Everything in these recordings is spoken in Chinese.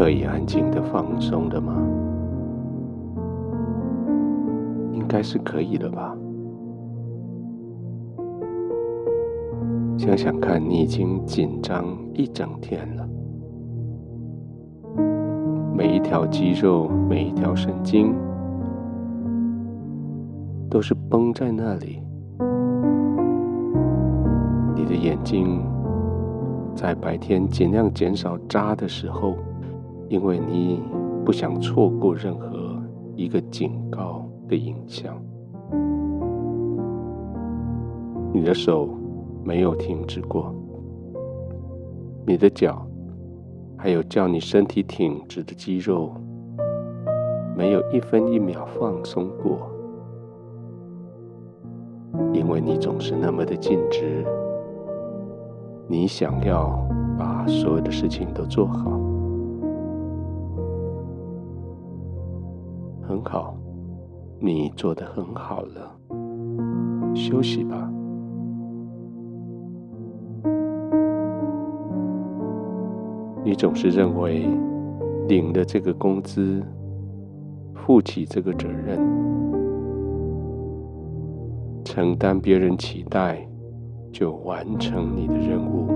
可以安静的放松的吗？应该是可以的吧。想想看，你已经紧张一整天了，每一条肌肉、每一条神经都是绷在那里。你的眼睛在白天尽量减少眨的时候，因为你不想错过任何一个警告的影像。你的手。没有停止过，你的脚，还有叫你身体挺直的肌肉，没有一分一秒放松过，因为你总是那么的尽职，你想要把所有的事情都做好，好，你做得很好了，休息吧。你总是认为领了这个工资，负起这个责任，承担别人期待，就完成你的任务，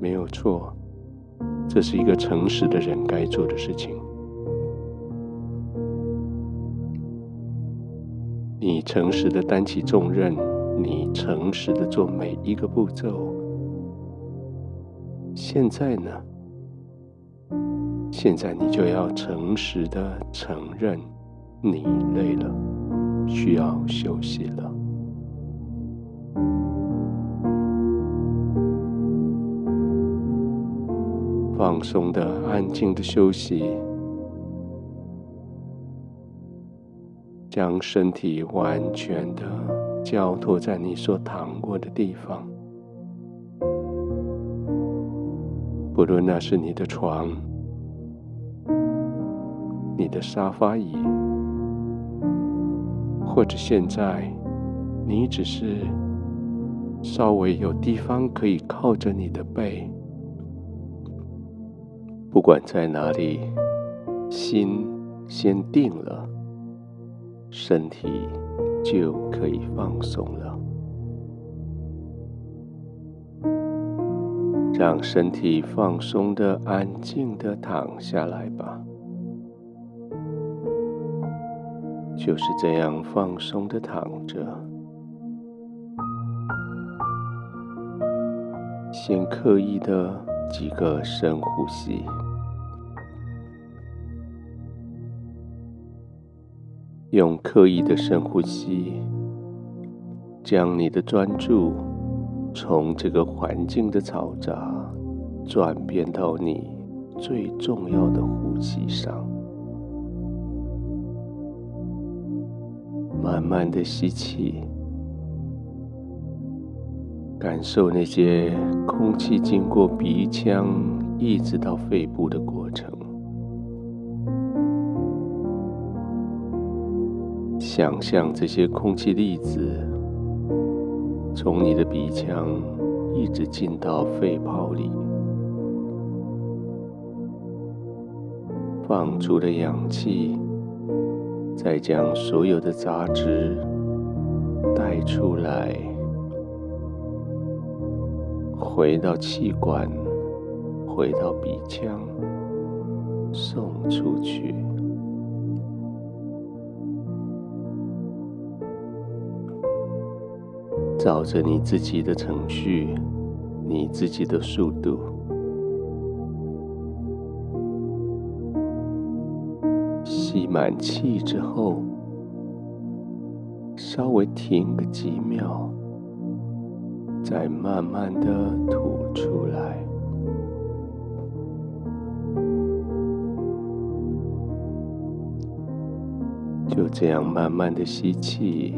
没有错，这是一个诚实的人该做的事情。诚实的担起重任，你诚实的做每一个步骤。现在呢？现在你就要诚实的承认，你累了，需要休息了。放松的、安静的休息，将身体完全的交托在你所躺过的地方。不论那是你的床、你的沙发椅，或者现在你只是稍微有地方可以靠着你的背，不管在哪里，心先定了，身体就可以放松了。让身体放松的、安静的躺下来吧，就是这样放松的躺着。先刻意的几个深呼吸，用刻意的深呼吸，将你的专注。从这个环境的嘈杂转变到你最重要的呼吸上，慢慢的吸气，感受那些空气经过鼻腔一直到肺部的过程，想象这些空气粒子。从你的鼻腔一直进到肺泡里，放出的氧气，再将所有的杂质带出来，回到气管，回到鼻腔，送出去。照着你自己的程序，你自己的速度，吸满气之后，稍微停个几秒，再慢慢的吐出来，就这样慢慢的吸气，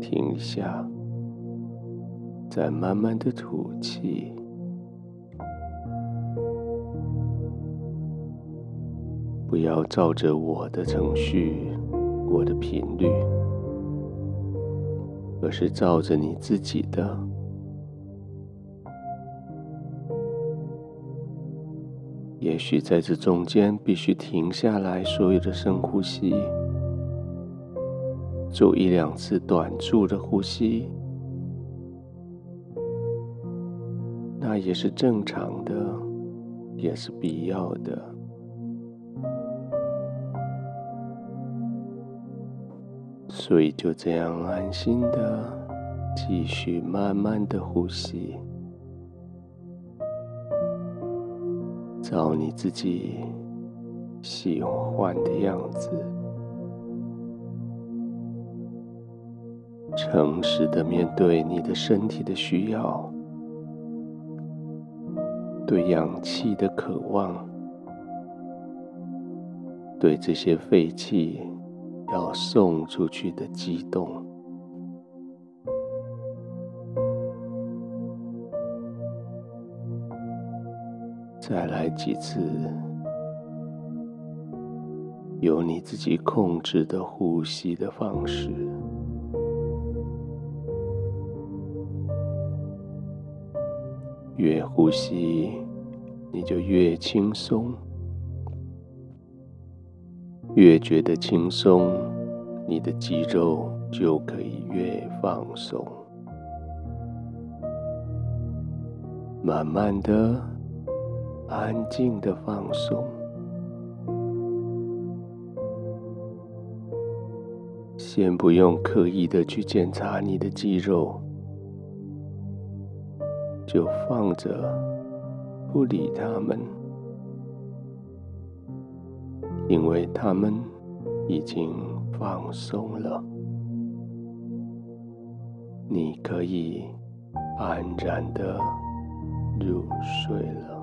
停下。再慢慢的吐气，不要照着我的程序、我的频率，而是照着你自己的。也许在这中间必须停下来，所有的深呼吸，做一两次短促的呼吸，那也是正常的，也是必要的。所以就这样安心的继续慢慢的呼吸。照你自己喜欢的样子，诚实的面对你的身体的需要，对氧气的渴望，对这些废气要送出去的激动。再来几次，由你自己控制的呼吸的方式，越呼吸你就越轻松，越觉得轻松，你的肌肉就可以越放松，慢慢的。安静的放松，先不用刻意的去检查你的肌肉，就放着，不理他们，因为他们已经放松了，你可以安然的入睡了。